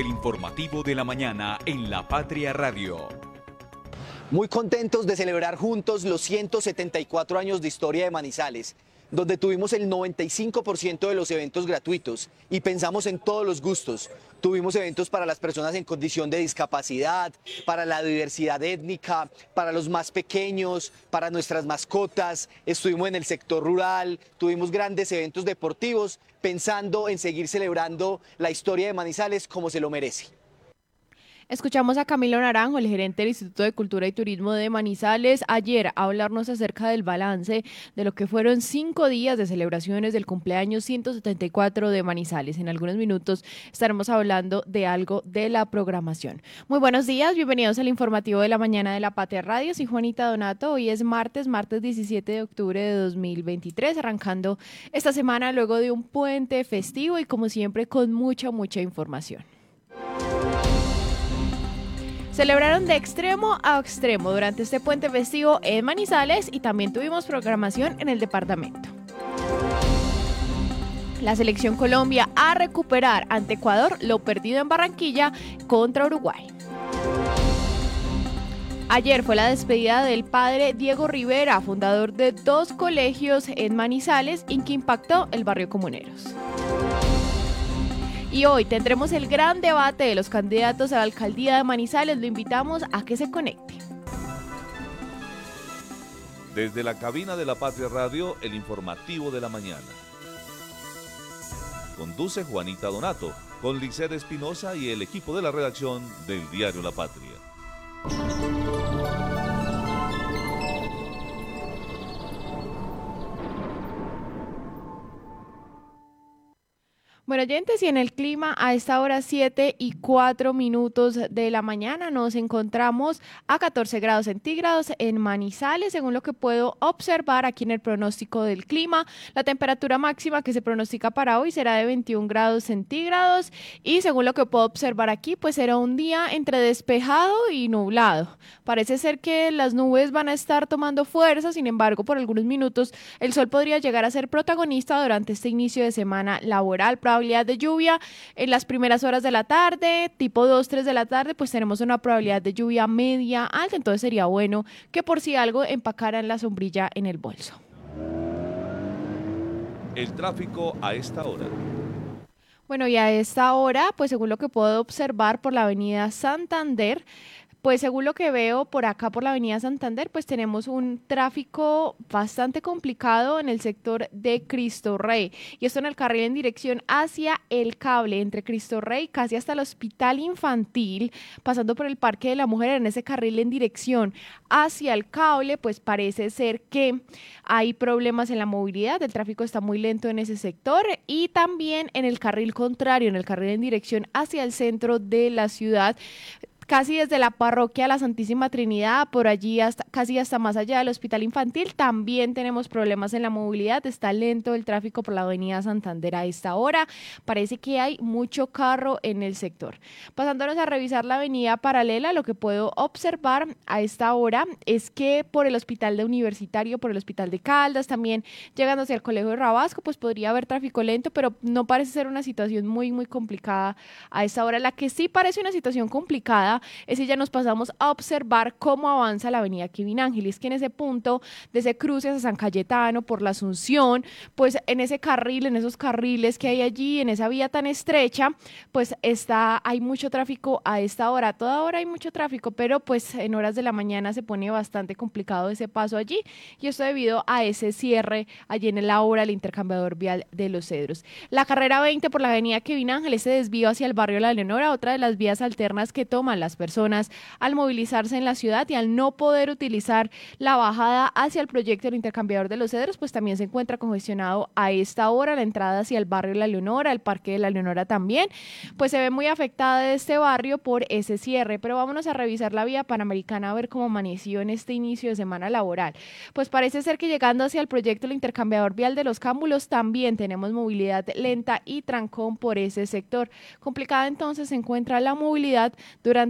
del informativo de la mañana en La Patria Radio. Muy contentos de celebrar juntos los 174 años de historia de Manizales donde tuvimos el 95% de los eventos gratuitos y pensamos en todos los gustos. Tuvimos eventos para las personas en condición de discapacidad, para la diversidad étnica, para los más pequeños, para nuestras mascotas. Estuvimos en el sector rural, tuvimos grandes eventos deportivos pensando en seguir celebrando la historia de Manizales como se lo merece. Escuchamos a Camilo Naranjo, el gerente del Instituto de Cultura y Turismo de Manizales, ayer hablarnos acerca del balance de lo que fueron cinco días de celebraciones del cumpleaños 174 de Manizales. En algunos minutos estaremos hablando de algo de la programación. Muy buenos días, bienvenidos al informativo de la mañana de la Patria Radio. Soy Juanita Donato. Hoy es martes, martes 17 de octubre de 2023, arrancando esta semana luego de un puente festivo y como siempre con mucha, mucha información. Celebraron de extremo a extremo durante este puente festivo en Manizales y también tuvimos programación en el departamento. La selección Colombia a recuperar ante Ecuador lo perdido en Barranquilla contra Uruguay. Ayer fue la despedida del padre Diego Rivera, fundador de dos colegios en Manizales, en que impactó el barrio Comuneros. Y hoy tendremos el gran debate de los candidatos a la alcaldía de Manizales. Lo invitamos a que se conecte. Desde la cabina de la Patria Radio, el informativo de la mañana. Conduce Juanita Donato, con Licer Espinosa y el equipo de la redacción del diario La Patria. Oyentes, y en el clima a esta hora 7 y 4 minutos de la mañana nos encontramos a 14 grados centígrados en Manizales, según lo que puedo observar aquí en el pronóstico del clima. La temperatura máxima que se pronostica para hoy será de 21 grados centígrados y según lo que puedo observar aquí, pues será un día entre despejado y nublado. Parece ser que las nubes van a estar tomando fuerza, sin embargo, por algunos minutos el sol podría llegar a ser protagonista durante este inicio de semana laboral probabilidad de lluvia en las primeras horas de la tarde, tipo 2, 3 de la tarde, pues tenemos una probabilidad de lluvia media alta, entonces sería bueno que por si algo empacaran la sombrilla en el bolso. El tráfico a esta hora. Bueno, y a esta hora, pues según lo que puedo observar por la avenida Santander, pues según lo que veo por acá, por la Avenida Santander, pues tenemos un tráfico bastante complicado en el sector de Cristo Rey. Y esto en el carril en dirección hacia el cable entre Cristo Rey, casi hasta el Hospital Infantil, pasando por el Parque de la Mujer en ese carril en dirección hacia el cable, pues parece ser que hay problemas en la movilidad, el tráfico está muy lento en ese sector y también en el carril contrario, en el carril en dirección hacia el centro de la ciudad casi desde la parroquia La Santísima Trinidad, por allí hasta casi hasta más allá del hospital infantil, también tenemos problemas en la movilidad, está lento el tráfico por la avenida Santander a esta hora, parece que hay mucho carro en el sector. Pasándonos a revisar la avenida paralela, lo que puedo observar a esta hora es que por el hospital de universitario, por el hospital de Caldas, también llegando hacia el colegio de Rabasco, pues podría haber tráfico lento, pero no parece ser una situación muy, muy complicada a esta hora. La que sí parece una situación complicada es si ya nos pasamos a observar cómo avanza la avenida Kevin Ángeles, que en ese punto, desde cruces a San Cayetano, por la Asunción, pues en ese carril, en esos carriles que hay allí, en esa vía tan estrecha, pues está, hay mucho tráfico a esta hora. Toda hora hay mucho tráfico, pero pues en horas de la mañana se pone bastante complicado ese paso allí. Y esto debido a ese cierre allí en la hora del intercambiador vial de los Cedros. La carrera 20 por la avenida Kevin Ángeles se desvío hacia el barrio La Leonora, otra de las vías alternas que toman las personas al movilizarse en la ciudad y al no poder utilizar la bajada hacia el proyecto del intercambiador de los cedros, pues también se encuentra congestionado a esta hora la entrada hacia el barrio La Leonora, el parque de La Leonora también, pues se ve muy afectada este barrio por ese cierre, pero vámonos a revisar la vía panamericana a ver cómo amaneció en este inicio de semana laboral. Pues parece ser que llegando hacia el proyecto del intercambiador vial de los cámbulos también tenemos movilidad lenta y trancón por ese sector. Complicada entonces se encuentra la movilidad durante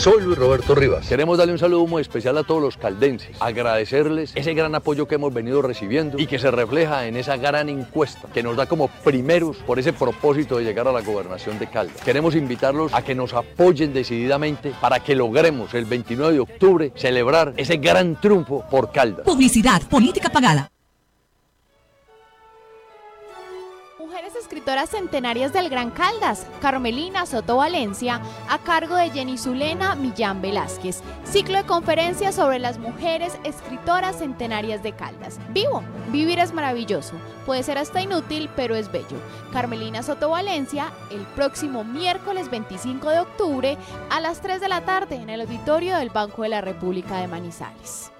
Soy Luis Roberto Rivas. Queremos darle un saludo muy especial a todos los caldenses, agradecerles ese gran apoyo que hemos venido recibiendo y que se refleja en esa gran encuesta que nos da como primeros por ese propósito de llegar a la gobernación de Caldas. Queremos invitarlos a que nos apoyen decididamente para que logremos el 29 de octubre celebrar ese gran triunfo por Caldas. Publicidad, política pagada. Escritoras centenarias del Gran Caldas, Carmelina Soto Valencia, a cargo de Jenny Zulena Millán Velázquez. Ciclo de conferencias sobre las mujeres escritoras centenarias de Caldas. Vivo, vivir es maravilloso. Puede ser hasta inútil, pero es bello. Carmelina Soto Valencia, el próximo miércoles 25 de octubre a las 3 de la tarde en el auditorio del Banco de la República de Manizales.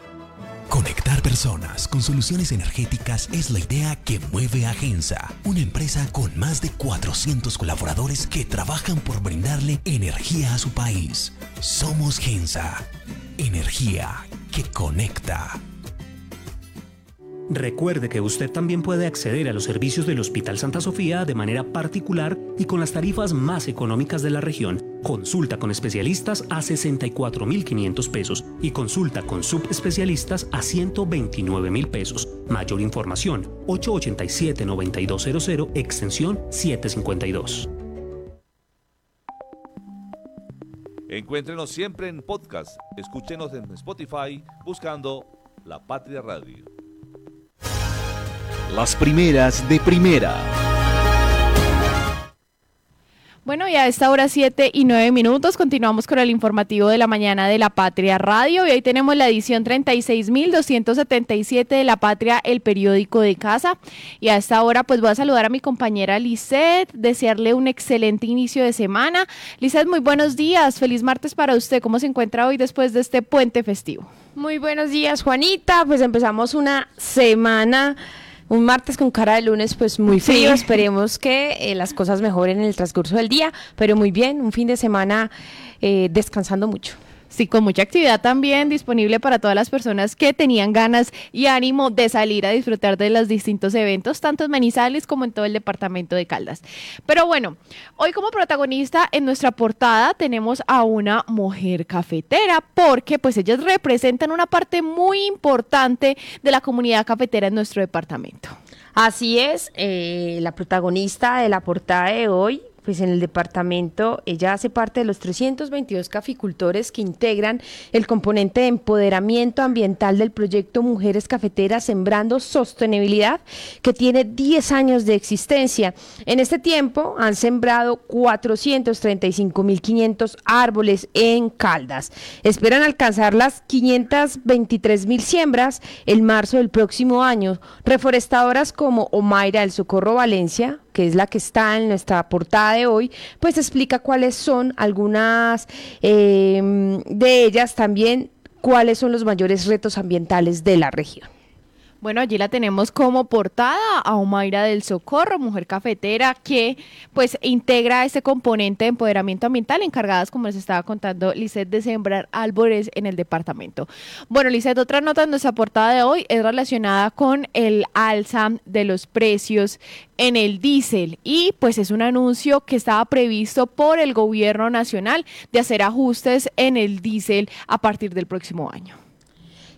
Conectar personas con soluciones energéticas es la idea que mueve a Gensa, una empresa con más de 400 colaboradores que trabajan por brindarle energía a su país. Somos Gensa, energía que conecta. Recuerde que usted también puede acceder a los servicios del Hospital Santa Sofía de manera particular y con las tarifas más económicas de la región. Consulta con especialistas a 64.500 pesos y consulta con subespecialistas a 129.000 pesos. Mayor información 887-9200 extensión 752. Encuéntrenos siempre en podcast. Escúchenos en Spotify buscando La Patria Radio. Las primeras de primera. Bueno, y a esta hora 7 y 9 minutos continuamos con el informativo de la mañana de La Patria Radio y hoy tenemos la edición 36.277 de La Patria, el periódico de casa. Y a esta hora pues voy a saludar a mi compañera Lisette, desearle un excelente inicio de semana. Lisette, muy buenos días, feliz martes para usted. ¿Cómo se encuentra hoy después de este puente festivo? Muy buenos días, Juanita. Pues empezamos una semana un martes con cara de lunes, pues muy frío. Esperemos que eh, las cosas mejoren en el transcurso del día, pero muy bien, un fin de semana eh, descansando mucho. Sí, con mucha actividad también disponible para todas las personas que tenían ganas y ánimo de salir a disfrutar de los distintos eventos, tanto en Manizales como en todo el departamento de Caldas. Pero bueno, hoy como protagonista en nuestra portada tenemos a una mujer cafetera, porque pues ellas representan una parte muy importante de la comunidad cafetera en nuestro departamento. Así es, eh, la protagonista de la portada de hoy pues en el departamento ella hace parte de los 322 caficultores que integran el componente de empoderamiento ambiental del proyecto Mujeres Cafeteras Sembrando Sostenibilidad, que tiene 10 años de existencia. En este tiempo han sembrado 435.500 árboles en Caldas. Esperan alcanzar las 523.000 siembras el marzo del próximo año. Reforestadoras como Omaira del Socorro Valencia, que es la que está en nuestra portada de hoy, pues explica cuáles son algunas eh, de ellas también, cuáles son los mayores retos ambientales de la región. Bueno, allí la tenemos como portada a Omaira del Socorro, mujer cafetera, que pues integra este componente de empoderamiento ambiental, encargadas, como les estaba contando, Lisset, de sembrar árboles en el departamento. Bueno, Lisset, otra nota en nuestra portada de hoy es relacionada con el alza de los precios en el diésel y pues es un anuncio que estaba previsto por el gobierno nacional de hacer ajustes en el diésel a partir del próximo año.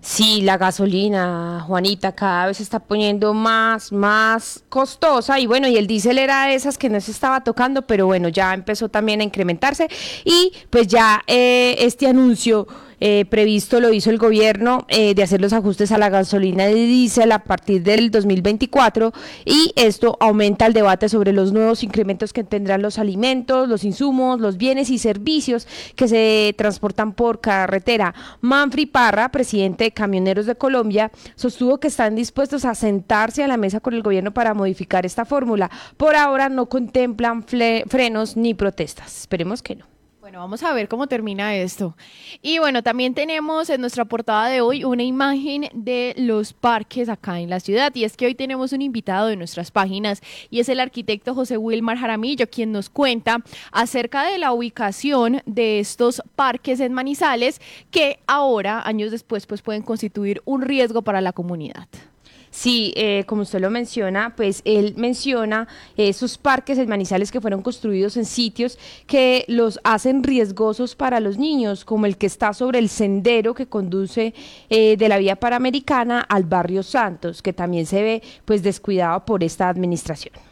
Sí, la gasolina, Juanita, cada vez se está poniendo más, más costosa. Y bueno, y el diésel era de esas que no se estaba tocando, pero bueno, ya empezó también a incrementarse. Y pues ya eh, este anuncio eh, previsto lo hizo el gobierno eh, de hacer los ajustes a la gasolina de diésel a partir del 2024 y esto aumenta el debate sobre los nuevos incrementos que tendrán los alimentos, los insumos, los bienes y servicios que se transportan por carretera. Manfri Parra, presidente de Camioneros de Colombia, sostuvo que están dispuestos a sentarse a la mesa con el gobierno para modificar esta fórmula. Por ahora no contemplan frenos ni protestas. Esperemos que no. Bueno, vamos a ver cómo termina esto. Y bueno, también tenemos en nuestra portada de hoy una imagen de los parques acá en la ciudad. Y es que hoy tenemos un invitado de nuestras páginas y es el arquitecto José Wilmar Jaramillo, quien nos cuenta acerca de la ubicación de estos parques en Manizales que ahora, años después, pues pueden constituir un riesgo para la comunidad. Sí, eh, como usted lo menciona, pues él menciona esos parques en Manizales que fueron construidos en sitios que los hacen riesgosos para los niños, como el que está sobre el sendero que conduce eh, de la vía panamericana al barrio Santos, que también se ve pues descuidado por esta administración.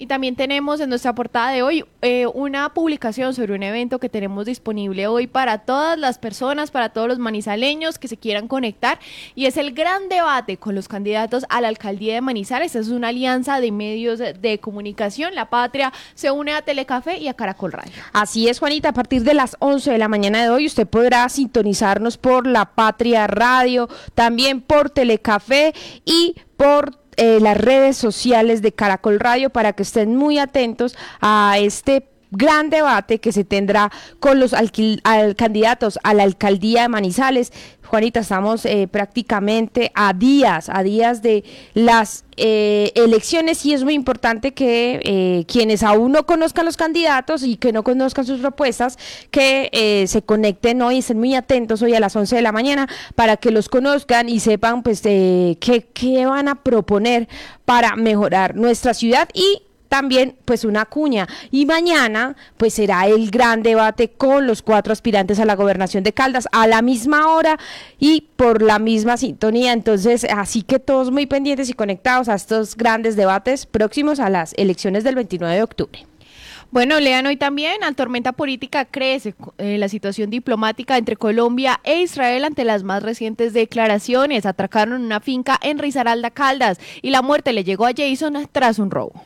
Y también tenemos en nuestra portada de hoy eh, una publicación sobre un evento que tenemos disponible hoy para todas las personas, para todos los manizaleños que se quieran conectar. Y es el gran debate con los candidatos a la alcaldía de Manizales. Es una alianza de medios de comunicación. La Patria se une a Telecafé y a Caracol Radio. Así es, Juanita. A partir de las 11 de la mañana de hoy usted podrá sintonizarnos por La Patria Radio, también por Telecafé y por eh, las redes sociales de Caracol Radio para que estén muy atentos a este gran debate que se tendrá con los candidatos a la alcaldía de Manizales. Juanita, estamos eh, prácticamente a días, a días de las eh, elecciones y es muy importante que eh, quienes aún no conozcan los candidatos y que no conozcan sus propuestas, que se conecten hoy, estén muy atentos hoy a las 11 de la mañana para que los conozcan y sepan pues qué, qué van a proponer para mejorar nuestra ciudad y también pues una cuña. Y mañana pues será el gran debate con los cuatro aspirantes a la gobernación de Caldas a la misma hora y por la misma sintonía. Entonces, así que todos muy pendientes y conectados a estos grandes debates próximos a las elecciones del 29 de octubre. Bueno, lean hoy también, la tormenta política crece eh, la situación diplomática entre Colombia e Israel ante las más recientes declaraciones. Atracaron una finca en Risaralda, Caldas, y la muerte le llegó a Jason tras un robo.